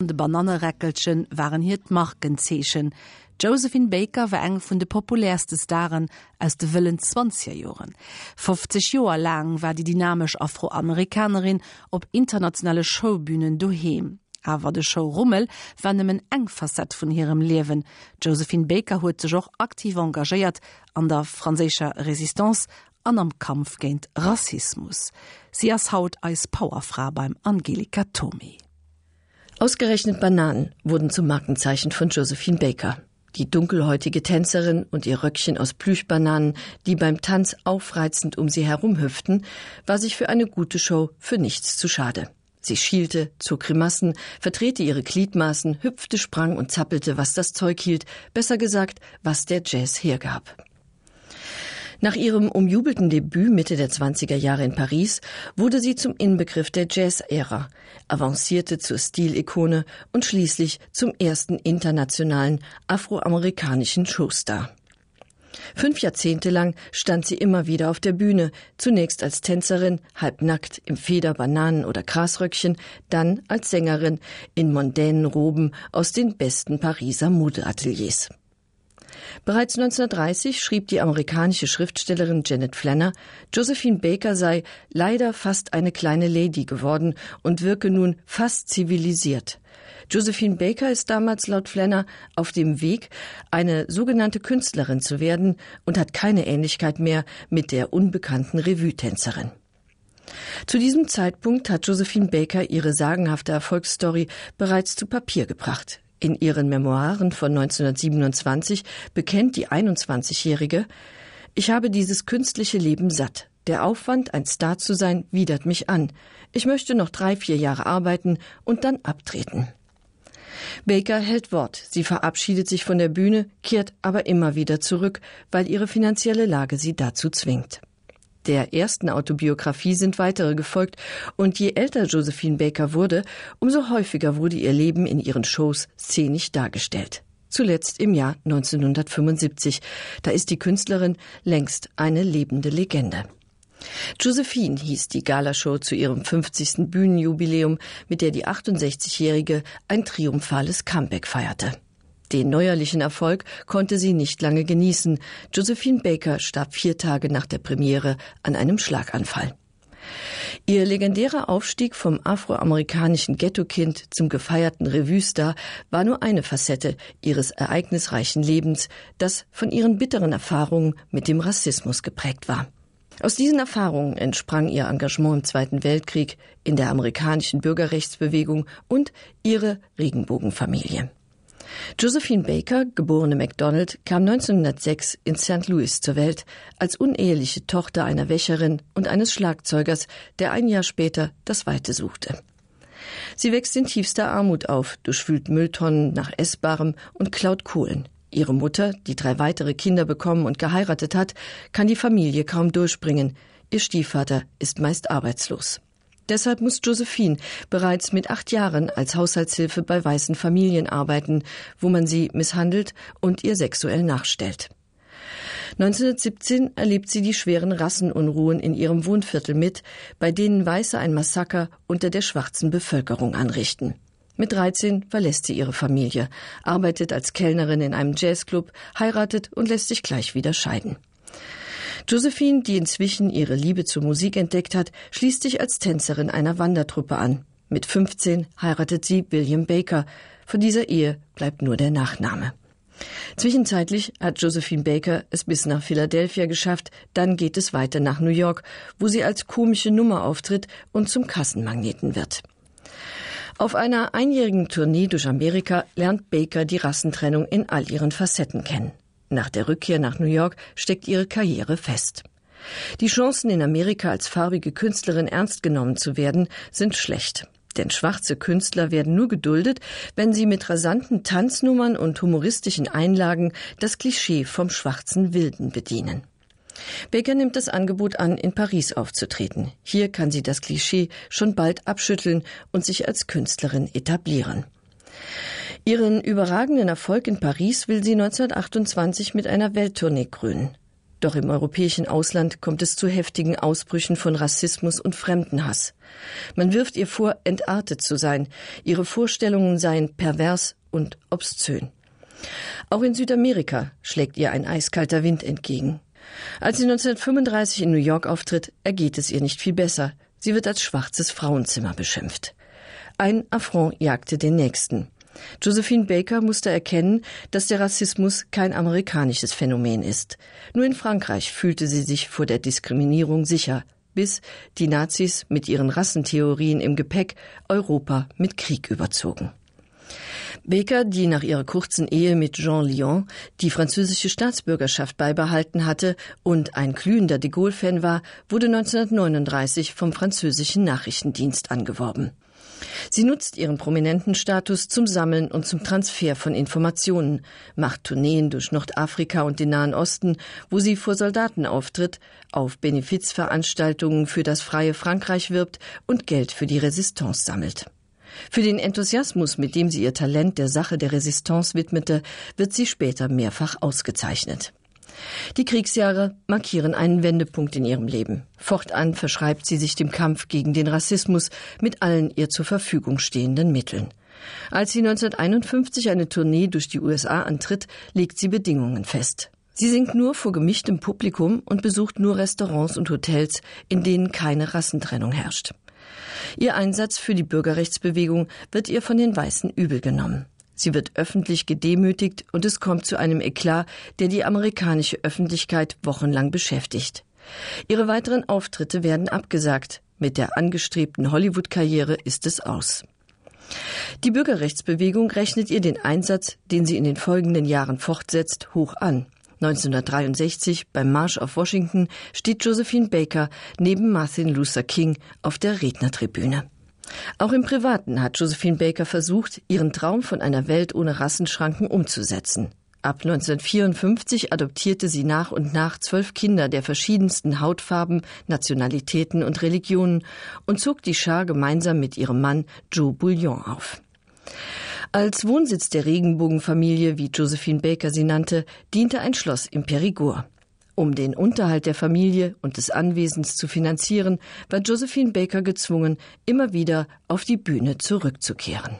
De Bananereckelchen waren hiret Markenzeechen. Josephine Baker war eng vun de populärste Starren aus de wëllen 20er Joren. 50 Joer lang war die dynamisch Afroamerikanerin op internationale Showbühnen doheem. Awer de Show Rummel wannmmen nëmmen eng Fasett vun hirem Lewen. Josephine Baker huet sech joch aktiv engagéiert an der franzécher Resistance an am Kampf géint Rassismus. Sie ass haut als Powerfrau beim Angelika Tommy. Ausgerechnet Bananen wurden zum Markenzeichen von Josephine Baker. Die dunkelhäutige Tänzerin und ihr Röckchen aus Plüschbananen, die beim Tanz aufreizend um sie herumhüpften, war sich für eine gute Show für nichts zu schade. Sie schielte, zog Grimassen, vertrete ihre Gliedmaßen, hüpfte, sprang und zappelte, was das Zeug hielt, besser gesagt, was der Jazz hergab. Nach ihrem umjubelten Debüt Mitte der 20er Jahre in Paris wurde sie zum Inbegriff der Jazz-Ära, avancierte zur Stilikone und schließlich zum ersten internationalen afroamerikanischen Showstar. Fünf Jahrzehnte lang stand sie immer wieder auf der Bühne, zunächst als Tänzerin, halbnackt im Feder, Bananen oder Grasröckchen, dann als Sängerin in mondänen Roben aus den besten Pariser Modeateliers. Bereits 1930 schrieb die amerikanische Schriftstellerin Janet Flanner, Josephine Baker sei leider fast eine kleine Lady geworden und wirke nun fast zivilisiert. Josephine Baker ist damals laut Flanner auf dem Weg, eine sogenannte Künstlerin zu werden und hat keine Ähnlichkeit mehr mit der unbekannten Revue-Tänzerin. Zu diesem Zeitpunkt hat Josephine Baker ihre sagenhafte Erfolgsstory bereits zu Papier gebracht. In ihren Memoiren von 1927 bekennt die 21-Jährige, ich habe dieses künstliche Leben satt. Der Aufwand, ein Star zu sein, widert mich an. Ich möchte noch drei, vier Jahre arbeiten und dann abtreten. Baker hält Wort. Sie verabschiedet sich von der Bühne, kehrt aber immer wieder zurück, weil ihre finanzielle Lage sie dazu zwingt der ersten Autobiografie sind weitere gefolgt, und je älter Josephine Baker wurde, umso häufiger wurde ihr Leben in ihren Shows szenisch dargestellt. Zuletzt im Jahr 1975. Da ist die Künstlerin längst eine lebende Legende. Josephine hieß die Galashow zu ihrem 50. Bühnenjubiläum, mit der die 68-Jährige ein triumphales Comeback feierte. Den neuerlichen Erfolg konnte sie nicht lange genießen. Josephine Baker starb vier Tage nach der Premiere an einem Schlaganfall. Ihr legendärer Aufstieg vom afroamerikanischen Ghettokind zum gefeierten Revüstar war nur eine Facette ihres ereignisreichen Lebens, das von ihren bitteren Erfahrungen mit dem Rassismus geprägt war. Aus diesen Erfahrungen entsprang ihr Engagement im Zweiten Weltkrieg, in der amerikanischen Bürgerrechtsbewegung und ihre Regenbogenfamilie. Josephine Baker, geborene McDonald, kam 1906 in St. Louis zur Welt als uneheliche Tochter einer Wäscherin und eines Schlagzeugers, der ein Jahr später das Weite suchte. Sie wächst in tiefster Armut auf, durchwühlt Mülltonnen nach Essbarem und klaut Kohlen. Ihre Mutter, die drei weitere Kinder bekommen und geheiratet hat, kann die Familie kaum durchbringen. Ihr Stiefvater ist meist arbeitslos. Deshalb muss Josephine bereits mit acht Jahren als Haushaltshilfe bei weißen Familien arbeiten, wo man sie misshandelt und ihr sexuell nachstellt. 1917 erlebt sie die schweren Rassenunruhen in ihrem Wohnviertel mit, bei denen Weiße ein Massaker unter der schwarzen Bevölkerung anrichten. Mit 13 verlässt sie ihre Familie, arbeitet als Kellnerin in einem Jazzclub, heiratet und lässt sich gleich wieder scheiden. Josephine, die inzwischen ihre Liebe zur Musik entdeckt hat, schließt sich als Tänzerin einer Wandertruppe an. Mit 15 heiratet sie William Baker. Von dieser Ehe bleibt nur der Nachname. Zwischenzeitlich hat Josephine Baker es bis nach Philadelphia geschafft, dann geht es weiter nach New York, wo sie als komische Nummer auftritt und zum Kassenmagneten wird. Auf einer einjährigen Tournee durch Amerika lernt Baker die Rassentrennung in all ihren Facetten kennen. Nach der Rückkehr nach New York steckt ihre Karriere fest. Die Chancen in Amerika als farbige Künstlerin ernst genommen zu werden, sind schlecht. Denn schwarze Künstler werden nur geduldet, wenn sie mit rasanten Tanznummern und humoristischen Einlagen das Klischee vom schwarzen Wilden bedienen. Baker nimmt das Angebot an, in Paris aufzutreten. Hier kann sie das Klischee schon bald abschütteln und sich als Künstlerin etablieren. Ihren überragenden Erfolg in Paris will sie 1928 mit einer Welttournee krönen. Doch im europäischen Ausland kommt es zu heftigen Ausbrüchen von Rassismus und Fremdenhass. Man wirft ihr vor, entartet zu sein, ihre Vorstellungen seien pervers und obszön. Auch in Südamerika schlägt ihr ein eiskalter Wind entgegen. Als sie 1935 in New York auftritt, ergeht es ihr nicht viel besser. Sie wird als schwarzes Frauenzimmer beschimpft. Ein Affront jagte den nächsten. Josephine Baker musste erkennen, dass der Rassismus kein amerikanisches Phänomen ist. Nur in Frankreich fühlte sie sich vor der Diskriminierung sicher, bis die Nazis mit ihren Rassentheorien im Gepäck Europa mit Krieg überzogen. Baker, die nach ihrer kurzen Ehe mit Jean Lyon die französische Staatsbürgerschaft beibehalten hatte und ein glühender de Gaulle-Fan war, wurde 1939 vom französischen Nachrichtendienst angeworben. Sie nutzt ihren prominenten Status zum Sammeln und zum Transfer von Informationen, macht Tourneen durch Nordafrika und den Nahen Osten, wo sie vor Soldaten auftritt, auf Benefizveranstaltungen für das freie Frankreich wirbt und Geld für die Resistance sammelt. Für den Enthusiasmus, mit dem sie ihr Talent der Sache der Resistance widmete, wird sie später mehrfach ausgezeichnet. Die Kriegsjahre markieren einen Wendepunkt in ihrem Leben. Fortan verschreibt sie sich dem Kampf gegen den Rassismus mit allen ihr zur Verfügung stehenden Mitteln. Als sie 1951 eine Tournee durch die USA antritt, legt sie Bedingungen fest. Sie singt nur vor gemischtem Publikum und besucht nur Restaurants und Hotels, in denen keine Rassentrennung herrscht. Ihr Einsatz für die Bürgerrechtsbewegung wird ihr von den Weißen übel genommen. Sie wird öffentlich gedemütigt und es kommt zu einem Eklat, der die amerikanische Öffentlichkeit wochenlang beschäftigt. Ihre weiteren Auftritte werden abgesagt. Mit der angestrebten Hollywood-Karriere ist es aus. Die Bürgerrechtsbewegung rechnet ihr den Einsatz, den sie in den folgenden Jahren fortsetzt, hoch an. 1963 beim Marsch auf Washington steht Josephine Baker neben Martin Luther King auf der Rednertribüne. Auch im Privaten hat Josephine Baker versucht, ihren Traum von einer Welt ohne Rassenschranken umzusetzen. Ab 1954 adoptierte sie nach und nach zwölf Kinder der verschiedensten Hautfarben, Nationalitäten und Religionen und zog die Schar gemeinsam mit ihrem Mann Joe Bouillon auf. Als Wohnsitz der Regenbogenfamilie, wie Josephine Baker sie nannte, diente ein Schloss im Perigord. Um den Unterhalt der Familie und des Anwesens zu finanzieren, war Josephine Baker gezwungen, immer wieder auf die Bühne zurückzukehren.